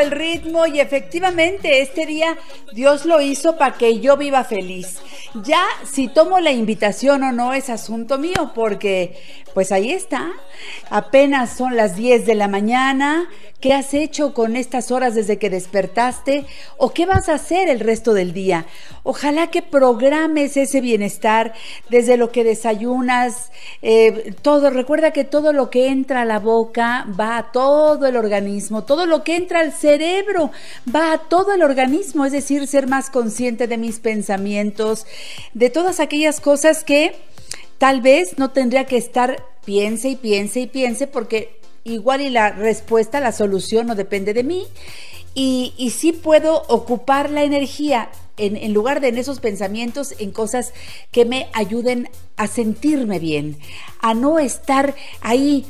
El ritmo y efectivamente este día Dios lo hizo para que yo viva feliz. Ya si tomo la invitación o no es asunto mío porque pues ahí está. Apenas son las 10 de la mañana. ¿Qué has hecho con estas horas desde que despertaste? ¿O qué vas a hacer el resto del día? Ojalá que programes ese bienestar desde lo que desayunas, eh, todo. Recuerda que todo lo que entra a la boca va a todo el organismo, todo lo que entra al cerebro va a todo el organismo, es decir, ser más consciente de mis pensamientos, de todas aquellas cosas que tal vez no tendría que estar piense y piense y piense porque igual y la respuesta, la solución no depende de mí. Y, y sí puedo ocupar la energía en, lugar de en esos pensamientos, en cosas que me ayuden a sentirme bien, a no estar ahí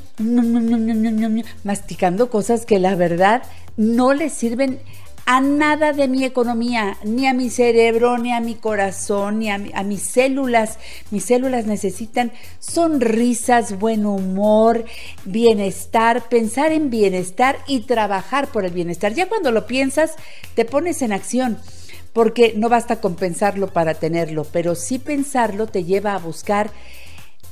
masticando cosas que la verdad no le sirven a nada de mi economía, ni a mi cerebro, ni a mi corazón, ni a, mis células. Mis células necesitan sonrisas, buen humor, bienestar, pensar en bienestar y trabajar por el bienestar. Ya cuando lo piensas, te pones en acción. Porque no basta con pensarlo para tenerlo, pero sí pensarlo te lleva a buscar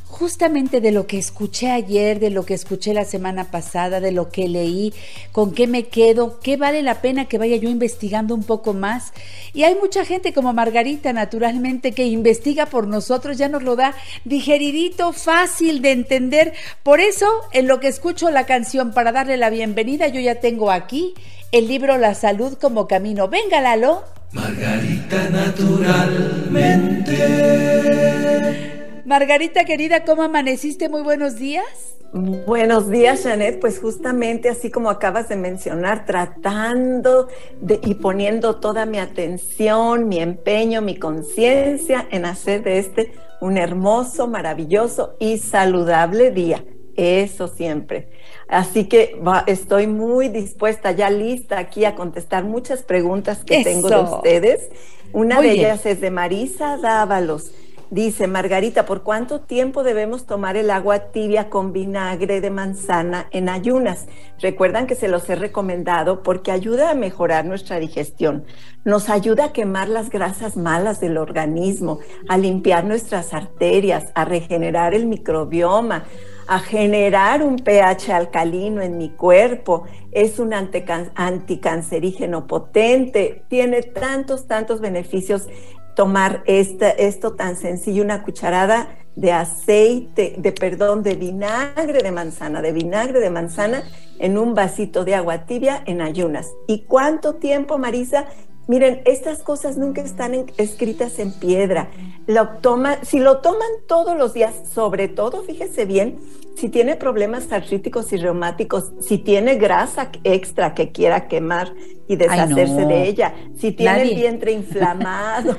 justamente de lo que escuché ayer, de lo que escuché la semana pasada, de lo que leí, con qué me quedo, qué vale la pena que vaya yo investigando un poco más. Y hay mucha gente como Margarita, naturalmente, que investiga por nosotros, ya nos lo da digeridito, fácil de entender. Por eso, en lo que escucho la canción para darle la bienvenida, yo ya tengo aquí el libro La salud como camino. Venga, Lalo. Margarita naturalmente. Margarita querida, ¿cómo amaneciste? Muy buenos días. Buenos días, Janet. Pues justamente así como acabas de mencionar, tratando de, y poniendo toda mi atención, mi empeño, mi conciencia en hacer de este un hermoso, maravilloso y saludable día. Eso siempre. Así que va, estoy muy dispuesta, ya lista aquí a contestar muchas preguntas que Eso. tengo de ustedes. Una muy de bien. ellas es de Marisa Dávalos. Dice Margarita, ¿por cuánto tiempo debemos tomar el agua tibia con vinagre de manzana en ayunas? Recuerdan que se los he recomendado porque ayuda a mejorar nuestra digestión, nos ayuda a quemar las grasas malas del organismo, a limpiar nuestras arterias, a regenerar el microbioma, a generar un pH alcalino en mi cuerpo, es un anticancerígeno potente, tiene tantos, tantos beneficios tomar esta, esto tan sencillo, una cucharada de aceite, de perdón, de vinagre de manzana, de vinagre de manzana en un vasito de agua tibia en ayunas. ¿Y cuánto tiempo, Marisa? Miren, estas cosas nunca están en, escritas en piedra. Lo toma, si lo toman todos los días, sobre todo, fíjese bien, si tiene problemas artríticos y reumáticos, si tiene grasa extra que quiera quemar y deshacerse Ay, no. de ella, si tiene Nadie. el vientre inflamado,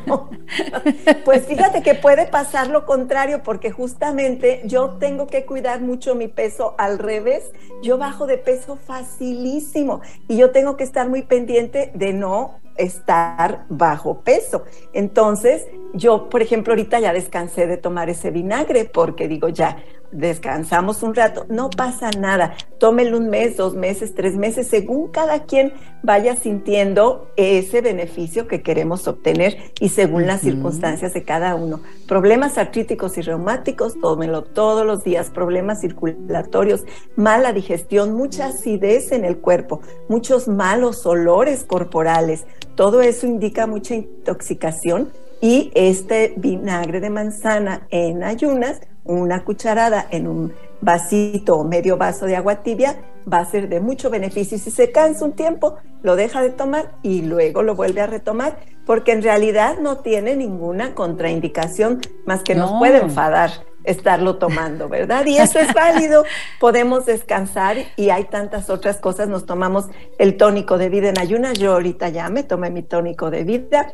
pues fíjate que puede pasar lo contrario porque justamente yo tengo que cuidar mucho mi peso al revés, yo bajo de peso facilísimo y yo tengo que estar muy pendiente de no estar bajo peso. Entonces, yo, por ejemplo, ahorita ya descansé de tomar ese vinagre porque digo, ya, descansamos un rato, no pasa nada, tómelo un mes, dos meses, tres meses, según cada quien vaya sintiendo ese beneficio que queremos obtener y según uh -huh. las circunstancias de cada uno. Problemas artríticos y reumáticos, tómelo todos los días, problemas circulatorios, mala digestión, mucha acidez en el cuerpo, muchos malos olores corporales, todo eso indica mucha intoxicación y este vinagre de manzana en ayunas, una cucharada en un vasito o medio vaso de agua tibia, va a ser de mucho beneficio. Si se cansa un tiempo, lo deja de tomar y luego lo vuelve a retomar, porque en realidad no tiene ninguna contraindicación más que no. nos puede enfadar. estarlo tomando, ¿verdad? Y eso es válido, podemos descansar y hay tantas otras cosas, nos tomamos el tónico de vida en ayunas, yo ahorita ya me tomé mi tónico de vida,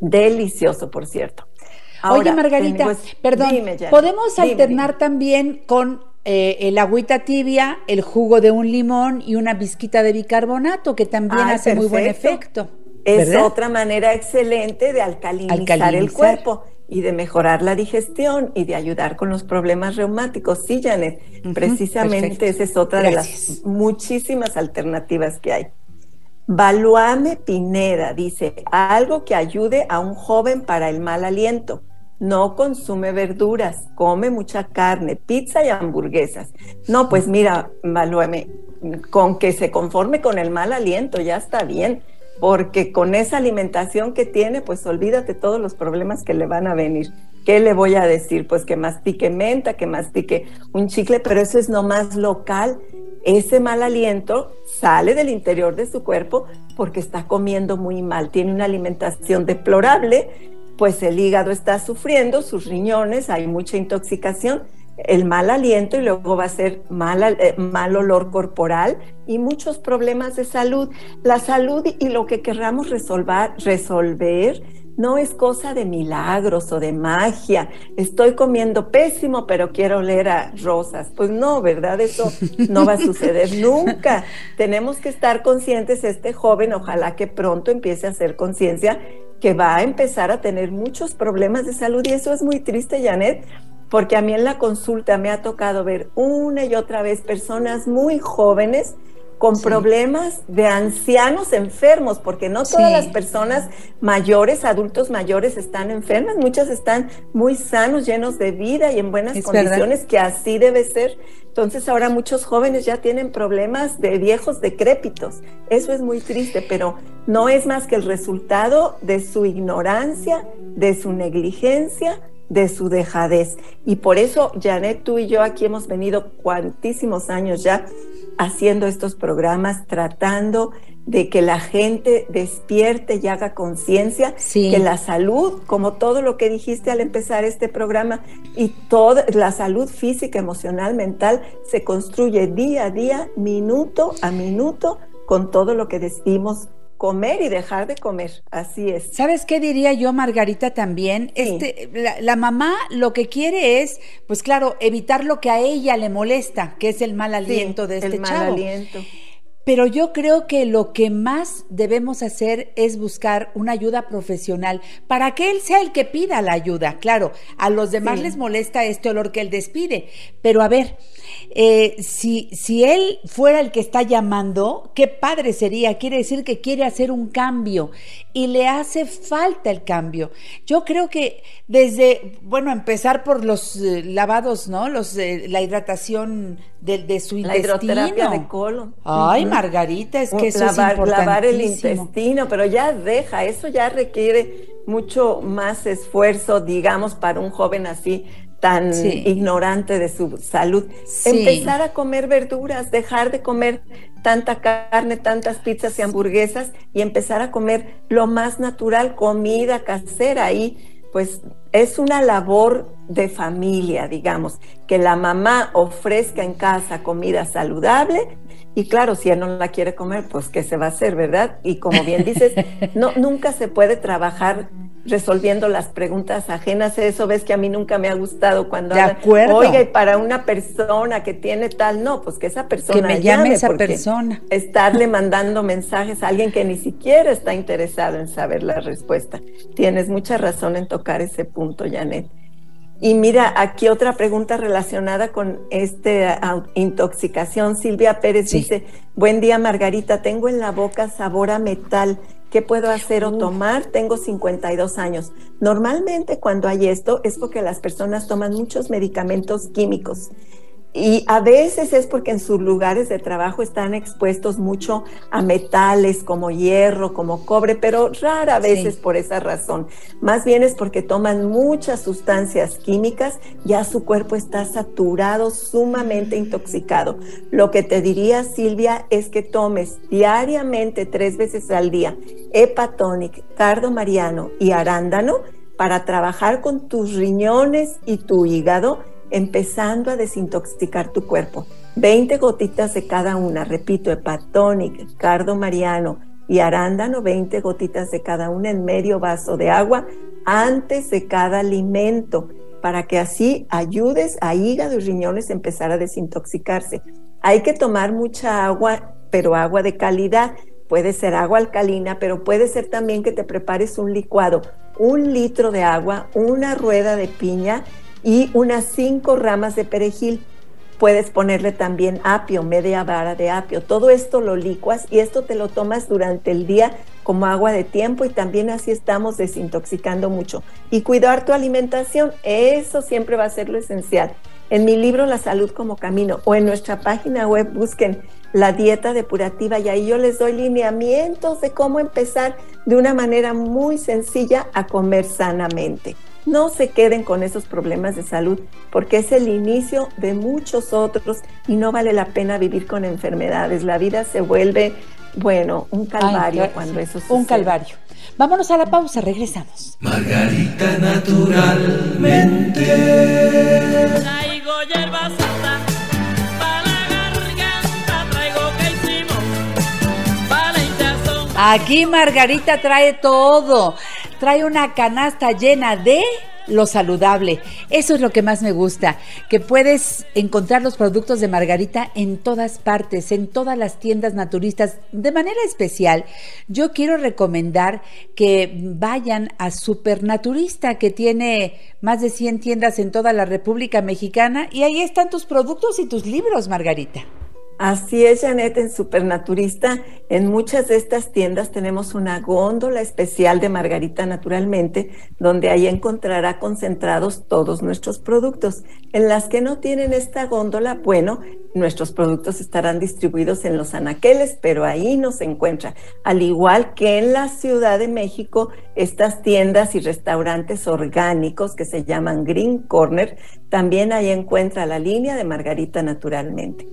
delicioso, por cierto. Oye, Margarita, perdón, ¿podemos alternar también con eh, el agüita tibia, el jugo de un limón y una pizquita de bicarbonato, que también hace muy buen efecto? Es otra manera excelente de alcalinizar, el cuerpo y de mejorar la digestión y de ayudar con los problemas reumáticos. Sí, Janet, precisamente esa es otra de las muchísimas alternativas que hay. Valuame Pineda dice, algo que ayude a un joven para el mal aliento. No consume verduras, come mucha carne, pizza y hamburguesas. No, pues mira, Valuame, con que se conforme con el mal aliento, ya está bien porque con esa alimentación que tiene, pues olvídate todos los problemas que le van a venir. ¿Qué le voy a decir? Pues que mastique menta, que mastique un chicle, pero eso es nomás local. Ese mal aliento sale del interior de su cuerpo porque está comiendo muy mal, tiene una alimentación deplorable, pues el hígado está sufriendo, sus riñones, hay mucha intoxicación el mal aliento y luego va a ser mal, eh, mal olor corporal y muchos problemas de salud. La salud y lo que querramos resolver, resolver no es cosa de milagros o de magia. Estoy comiendo pésimo, pero quiero oler a rosas. Pues no, ¿verdad? Eso no va a suceder nunca. Tenemos que estar conscientes, este joven, ojalá que pronto empiece a hacer conciencia que va a empezar a tener muchos problemas de salud. Y eso es muy triste, Janet, porque a mí en la consulta me ha tocado ver una y otra vez personas muy jóvenes con problemas de ancianos enfermos, porque no todas las personas mayores, adultos mayores están enfermas, muchas están muy sanos, llenos de vida y en buenas condiciones, que así debe ser. Entonces ahora muchos jóvenes ya tienen problemas de viejos decrépitos. Eso es muy triste, pero no es más que el resultado de su ignorancia, de su negligencia de su dejadez. Y por eso, Janet, tú y yo aquí hemos venido cuantísimos años ya haciendo estos programas, tratando de que la gente despierte y haga conciencia que la salud, como todo lo que dijiste al empezar este programa, y toda la salud física, emocional, mental, se construye día a día, minuto a minuto, con todo lo que decimos comer y dejar de comer, así es. ¿Sabes qué diría yo, Margarita, también? Este, la, mamá lo que quiere es, pues claro, evitar lo que a ella le molesta, que es el mal aliento de este el mal Aliento. Pero yo creo que lo que más debemos hacer es buscar una ayuda profesional para que él sea el que pida la ayuda. Claro, a los demás les molesta este olor que él despide, pero a ver, eh, si, si él fuera el que está llamando, qué padre sería. Quiere decir que quiere hacer un cambio y le hace falta el cambio. Yo creo que desde, bueno, empezar por los eh, lavados, ¿no? Los, eh, la hidratación de, de su la intestino. hidroterapia de colon. Ay, Margarita, es que eso es importantísimo. Lavar el intestino, pero ya deja, eso ya requiere mucho más esfuerzo, digamos, para un joven así tan ignorante de su salud. Empezar a comer verduras, dejar de comer tanta carne, tantas pizzas y hamburguesas y empezar a comer lo más natural, comida casera. Y pues es una labor de familia, digamos, que la mamá ofrezca en casa comida saludable y claro, si él no la quiere comer, pues qué se va a hacer, ¿verdad? Y como bien dices, no nunca se puede trabajar resolviendo las preguntas ajenas. Eso ves que a mí nunca me ha gustado cuando de acuerdo. oiga, y para una persona que tiene tal, no, pues que esa persona que me llame, esa persona. Estarle mandando mensajes a alguien que ni siquiera está interesado en saber la respuesta. Tienes mucha razón en tocar ese punto, Janet. Y mira, aquí otra pregunta relacionada con esta intoxicación. Silvia Pérez dice, buen día Margarita, tengo en la boca sabor a metal. ¿Qué puedo hacer o tomar? Tengo 52 años. Normalmente cuando hay esto es porque las personas toman muchos medicamentos químicos y a veces es porque en sus lugares de trabajo están expuestos mucho a metales como hierro, como cobre, pero rara vez es por esa razón. Más bien es porque toman muchas sustancias químicas, ya su cuerpo está saturado, sumamente intoxicado. Lo que te diría, Silvia, es que tomes diariamente, tres veces al día, hepatonic, cardo mariano y arándano para trabajar con tus riñones y tu hígado, empezando a desintoxicar tu cuerpo. 20 gotitas de cada una, repito, hepatonic, cardo mariano y arándano, 20 gotitas de cada una en medio vaso de agua antes de cada alimento, para que así ayudes a hígado y riñones a empezar a desintoxicarse. Hay que tomar mucha agua, pero agua de calidad. Puede ser agua alcalina, pero puede ser también que te prepares un licuado, un litro de agua, una rueda de piña y unas cinco ramas de perejil. Puedes ponerle también apio, media vara de apio. Todo esto lo licuas y esto te lo tomas durante el día como agua de tiempo y también así estamos desintoxicando mucho. Y cuidar tu alimentación, eso siempre va a ser lo esencial. En mi libro La salud como camino o en nuestra página web busquen la dieta depurativa y ahí yo les doy lineamientos de cómo empezar de una manera muy sencilla a comer sanamente. No se queden con esos problemas de salud porque es el inicio de muchos otros y no vale la pena vivir con enfermedades. La vida se vuelve, bueno, un calvario Ay, cuando eso sucede. Un calvario. Vámonos a la pausa, regresamos. Margarita naturalmente. Traigo hierba santa para la garganta, traigo que hicimos para la hinchazón. Aquí Margarita trae todo. Trae una canasta llena de lo saludable. Eso es lo que más me gusta, que puedes encontrar los productos de Margarita en todas partes, en todas las tiendas naturistas. De manera especial, yo quiero recomendar que vayan a Supernaturista, que tiene más de 100 tiendas en toda la República Mexicana, y ahí están tus productos y tus libros, Margarita. Así es, Janet, en Supernaturista, en muchas de estas tiendas tenemos una góndola especial de Margarita Naturalmente, donde ahí encontrará concentrados todos nuestros productos. En las que no tienen esta góndola, bueno, nuestros productos estarán distribuidos en los anaqueles, pero ahí no se encuentra. Al igual que en la Ciudad de México, estas tiendas y restaurantes orgánicos que se llaman Green Corner, también ahí encuentra la línea de Margarita Naturalmente.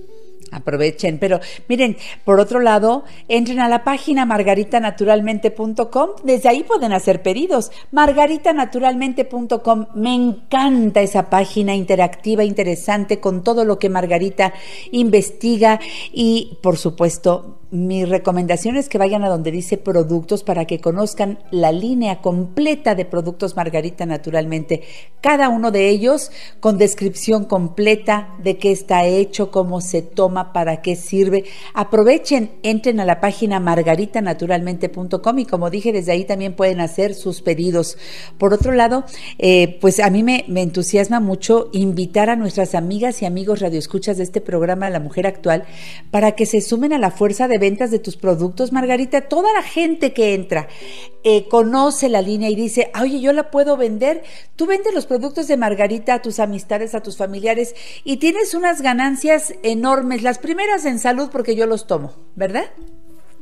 Aprovechen, pero miren, por otro lado, entren a la página margaritanaturalmente.com, desde ahí pueden hacer pedidos. margaritanaturalmente.com, me encanta esa página interactiva, interesante, con todo lo que Margarita investiga y, por supuesto, mi recomendación es que vayan a donde dice productos para que conozcan la línea completa de productos Margarita naturalmente. Cada uno de ellos con descripción completa de qué está hecho, cómo se toma, para qué sirve. Aprovechen, entren a la página margaritanaturalmente.com y como dije, desde ahí también pueden hacer sus pedidos. Por otro lado, eh, pues a mí me, me entusiasma mucho invitar a nuestras amigas y amigos radioescuchas de este programa La Mujer Actual para que se sumen a la fuerza de ventas de tus productos, Margarita. Toda la gente que entra eh, conoce la línea y dice, oye, yo la puedo vender. Tú vendes los productos de Margarita a tus amistades, a tus familiares y tienes unas ganancias enormes. Las primeras en salud porque yo los tomo, ¿verdad?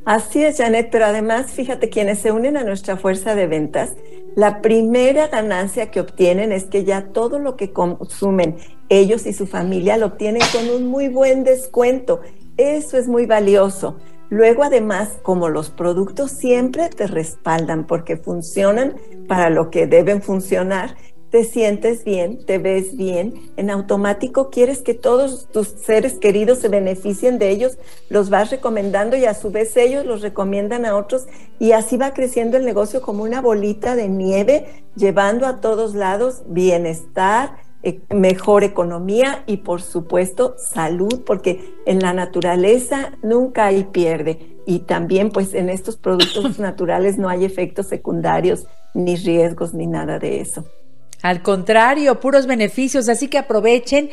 Así es, Janet, pero además, fíjate, quienes se unen a nuestra fuerza de ventas, la primera ganancia que obtienen es que ya todo lo que consumen ellos y su familia lo obtienen con un muy buen descuento. Eso es muy valioso. Luego, además, como los productos siempre te respaldan porque funcionan para lo que deben funcionar, te sientes bien, te ves bien, en automático quieres que todos tus seres queridos se beneficien de ellos, los vas recomendando y a su vez ellos los recomiendan a otros y así va creciendo el negocio como una bolita de nieve, llevando a todos lados bienestar, mejor economía y por supuesto salud, porque en la naturaleza nunca hay pierde y también pues en estos productos naturales no hay efectos secundarios ni riesgos ni nada de eso. Al contrario, puros beneficios, así que aprovechen,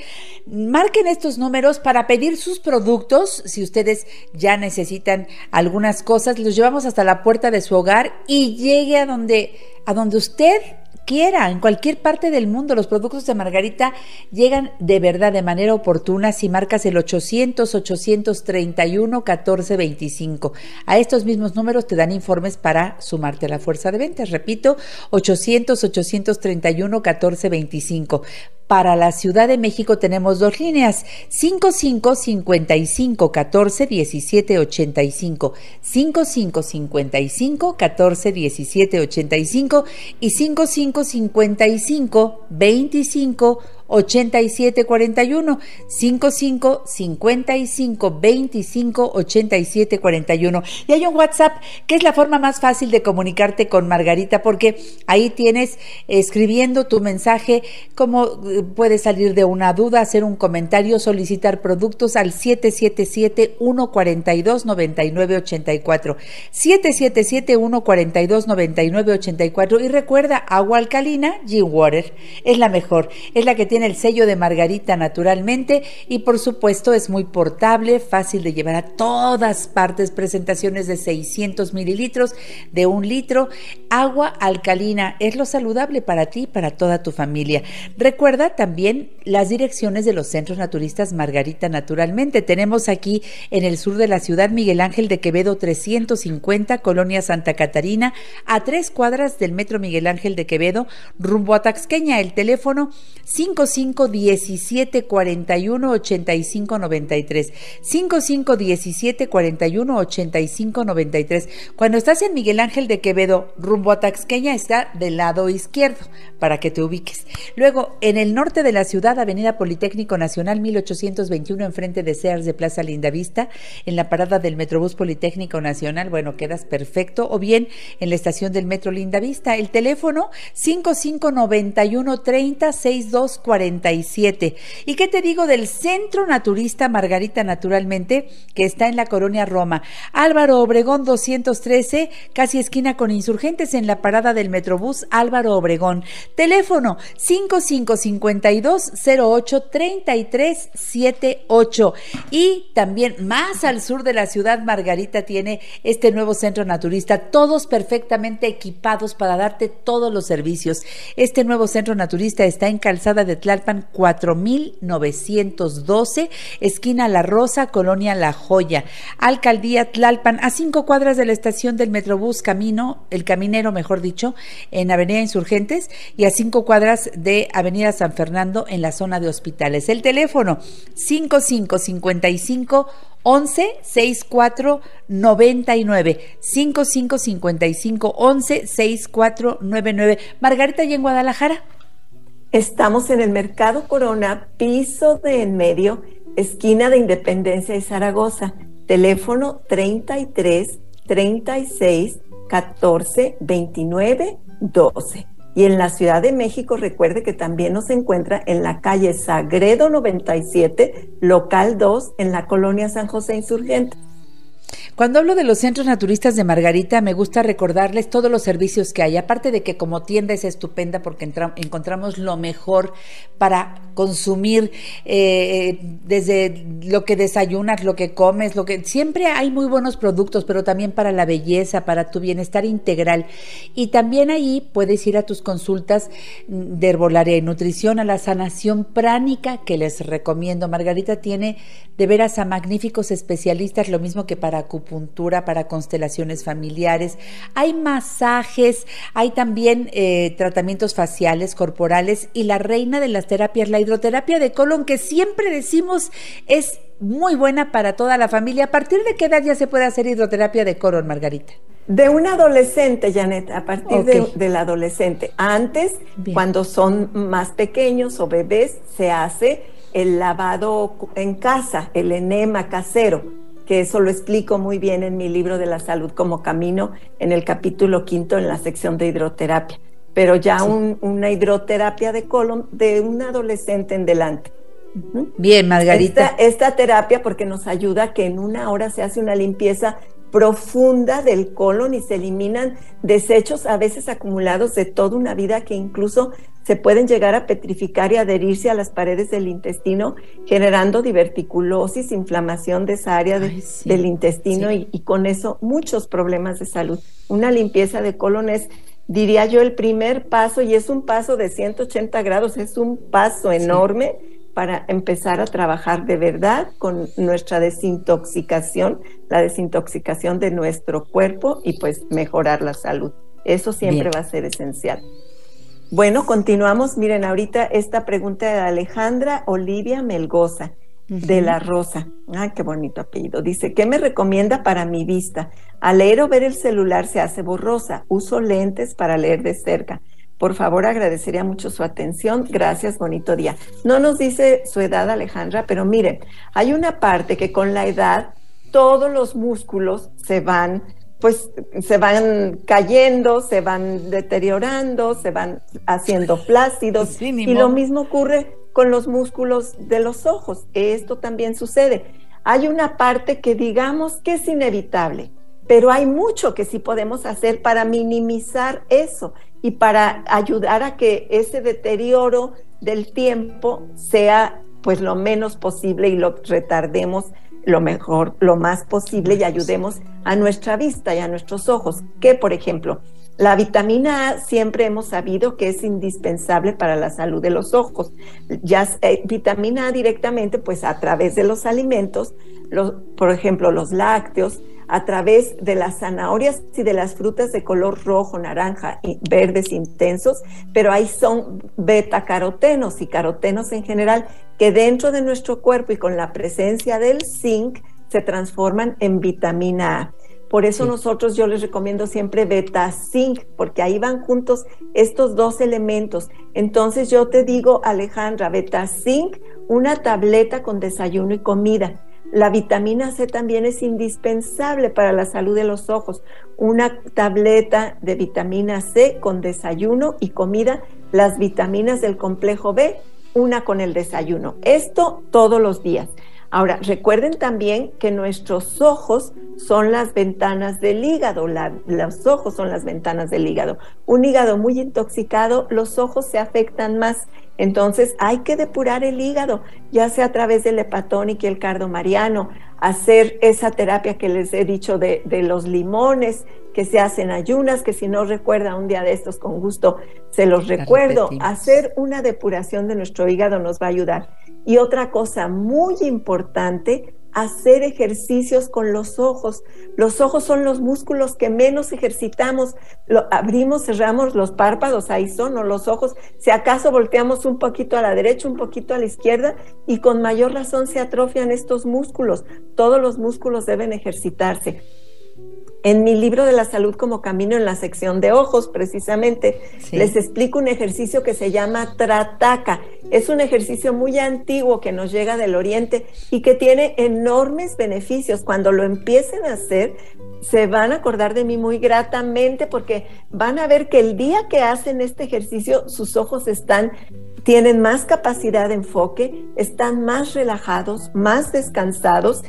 marquen estos números para pedir sus productos. Si ustedes ya necesitan algunas cosas, los llevamos hasta la puerta de su hogar y llegue a donde, a donde usted quiera, en cualquier parte del mundo. Los productos de Margarita llegan de verdad de manera oportuna si marcas el 800-831-1425. A estos mismos números te dan informes para sumarte a la fuerza de ventas. Repito, 800-831-1425. Para la Ciudad de México tenemos dos líneas, 55 55 14 17 85, 55 55 14 17 85 y 55 55 25 87 41 55 55 25 87 41 y hay un WhatsApp que es la forma más fácil de comunicarte con Margarita porque ahí tienes escribiendo tu mensaje como eh, puede salir de una duda hacer un comentario solicitar productos al 777 142 99 84 777 142 99 84 y recuerda agua alcalina Gin Water es la mejor es la que tiene el sello de Margarita naturalmente y por supuesto es muy portable, fácil de llevar a todas partes, presentaciones de 600 mililitros, de un litro, agua alcalina, es lo saludable para ti y para toda tu familia. Recuerda también las direcciones de los centros naturistas Margarita naturalmente. Tenemos aquí en el sur de la ciudad Miguel Ángel de Quevedo 350, Colonia Santa Catarina, a tres cuadras del Metro Miguel Ángel de Quevedo, rumbo a Taxqueña, el teléfono 55 17 41 85 93. 55 17 41 85 93. Cuando estás en Miguel Ángel de Quevedo, rumbo a Taxqueña, está del lado izquierdo, para que te ubiques. Luego, en el norte de la ciudad, Avenida Politécnico Nacional 1821, enfrente de Sears de Plaza Lindavista, en la parada del Metrobús Politécnico Nacional, bueno, quedas perfecto. O bien en la estación del Metro Lindavista, el teléfono 5591 30 62 47. ¿Y qué te digo del Centro Naturista Margarita Naturalmente, que está en la colonia Roma? Álvaro Obregón 213, casi esquina con insurgentes en la parada del Metrobús Álvaro Obregón. Teléfono 5552 08 33 78. Y también más al sur de la ciudad, Margarita tiene este nuevo centro naturista, todos perfectamente equipados para darte todos los servicios. Este nuevo centro naturista está en Calzada de Tlalpan 4912, esquina La Rosa, Colonia La Joya, Alcaldía Tlalpan, a cinco cuadras de la estación del Metrobús Camino, el Mejor dicho, en Avenida Insurgentes, y a cinco cuadras de Avenida San Fernando en la zona de hospitales. El teléfono 5555 11 64 99 5555 11 64 99 Margarita y en Guadalajara. Estamos en el Mercado Corona, piso de en medio, esquina de Independencia y Zaragoza. Teléfono 33 36 14 29 12. Y en la Ciudad de México, recuerde que también nos encuentra en la calle Sagredo 97, local 2, en la colonia San José Insurgente. Cuando hablo de los centros naturistas de Margarita, me gusta recordarles todos los servicios que hay. Aparte de que como tienda es estupenda porque encontramos lo mejor para consumir eh, desde lo que desayunas, lo que comes, lo que siempre hay muy buenos productos, pero también para la belleza, para tu bienestar integral. Y también ahí puedes ir a tus consultas de herbolaria y nutrición, a la sanación pránica que les recomiendo. Margarita tiene de veras a magníficos especialistas, lo mismo que para acupuntura, para constelaciones familiares. Hay masajes, hay también eh, tratamientos faciales, corporales y la reina de las terapias, la hidroterapia de colon, que siempre decimos es muy buena para toda la familia. ¿A partir de qué edad ya se puede hacer hidroterapia de colon, Margarita? De un adolescente, Janet, a partir de- del adolescente. Antes, Bien. cuando son más pequeños o bebés, se hace el lavado en casa, el enema casero, que eso lo explico muy bien en mi libro de la salud como camino, en el capítulo quinto, en la sección de hidroterapia. Pero ya un- una hidroterapia de colon de un adolescente en delante. Bien, Margarita. Esta, esta terapia porque nos ayuda a que en una hora se hace una limpieza profunda del colon y se eliminan desechos a veces acumulados de toda una vida que incluso se pueden llegar a petrificar y adherirse a las paredes del intestino, generando diverticulosis, inflamación de esa área de- Ay, sí, del intestino sí. y, y con eso muchos problemas de salud. Una limpieza de colon es, diría yo, el primer paso y es un paso de 180 grados, es un paso enorme para empezar a trabajar de verdad con nuestra desintoxicación, la desintoxicación de nuestro cuerpo y pues mejorar la salud. Eso siempre Bien. va a ser esencial. Bueno, continuamos. Miren, ahorita esta pregunta de Alejandra Olivia Melgoza, de La Rosa. Ah, qué bonito apellido. Dice, ¿qué me recomienda para mi vista? Al leer o ver el celular se hace borrosa. Uso lentes para leer de cerca. Por favor, agradecería mucho su atención. Gracias, bonito día. No nos dice su edad, Alejandra, pero miren, hay una parte que con la edad todos los músculos se van pues se van cayendo, se van deteriorando, se van haciendo flácidos Sí, y lo mismo ocurre con los músculos de los ojos. Esto también sucede. Hay una parte que digamos que es inevitable, pero hay mucho que sí podemos hacer para minimizar eso y para ayudar a que ese deterioro del tiempo sea pues lo menos posible y lo retardemos lo mejor, lo más posible y ayudemos a nuestra vista y a nuestros ojos. Que, por ejemplo, la vitamina A siempre hemos sabido que es indispensable para la salud de los ojos. Ya eh, vitamina A directamente, pues a través de los alimentos, los, por ejemplo, los lácteos, a través de las zanahorias y de las frutas de color rojo, naranja y verdes intensos, pero ahí son beta-carotenos y carotenos en general que dentro de nuestro cuerpo y con la presencia del zinc se transforman en vitamina A. Por eso Sí. nosotros yo les recomiendo siempre beta zinc, porque ahí van juntos estos dos elementos. Entonces yo te digo, Alejandra, beta zinc, una tableta con desayuno y comida. La vitamina C también es indispensable para la salud de los ojos. Una tableta de vitamina C con desayuno y comida, las vitaminas del complejo B, una con el desayuno. Esto todos los días. Ahora, recuerden también que nuestros ojos son las ventanas del hígado, los ojos son las ventanas del hígado. Un hígado muy intoxicado, los ojos se afectan más. Entonces hay que depurar el hígado, ya sea a través del hepatónico y el cardomariano, hacer esa terapia que les he dicho de los limones, que se hacen ayunas, que si no recuerda un día de estos con gusto se los La recuerdo. repetimos. Hacer una depuración de nuestro hígado nos va a ayudar. Y otra cosa muy importante, hacer ejercicios con los ojos. Los ojos son los músculos que menos ejercitamos. Lo, abrimos, cerramos los párpados, ahí son, o los ojos. Si acaso volteamos un poquito a la derecha, un poquito a la izquierda, y con mayor razón se atrofian estos músculos. Todos los músculos deben ejercitarse. En mi libro de la salud como camino, en la sección de ojos, precisamente, Sí. les explico un ejercicio que se llama Trataka. Es un ejercicio muy antiguo que nos llega del oriente y que tiene enormes beneficios. Cuando lo empiecen a hacer, se van a acordar de mí muy gratamente porque van a ver que el día que hacen este ejercicio, sus ojos están tienen más capacidad de enfoque, están más relajados, más descansados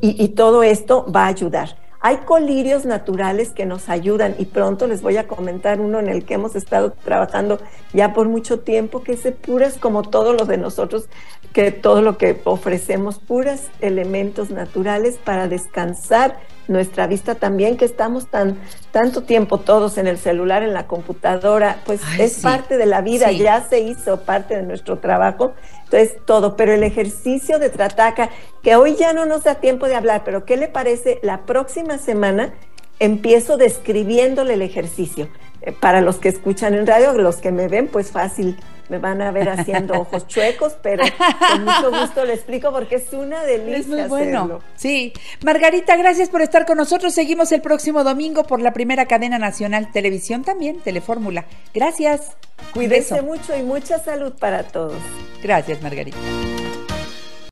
y, y todo esto va a ayudar. Hay colirios naturales que nos ayudan y pronto les voy a comentar uno en el que hemos estado trabajando ya por mucho tiempo, que es de puras como todo lo de nosotros, que todo lo que ofrecemos, puras elementos naturales para descansar nuestra vista también, que estamos tan tanto tiempo todos en el celular, en la computadora, pues Ay, es sí. parte de la vida, Sí. ya se hizo parte de nuestro trabajo. Entonces, todo, pero el ejercicio de Trataca, que hoy ya no nos da tiempo de hablar, pero ¿qué le parece? La próxima semana empiezo describiéndole el ejercicio. Eh, Para los que escuchan en radio, los que me ven, pues fácil, me van a ver haciendo ojos chuecos, pero con mucho gusto le explico porque es una delicia Es muy bueno. hacerlo. Sí. Margarita, gracias por estar con nosotros. Seguimos el próximo domingo por la primera cadena nacional televisión también, Telefórmula. Gracias. Cuídense mucho y mucha salud para todos. Gracias, Margarita.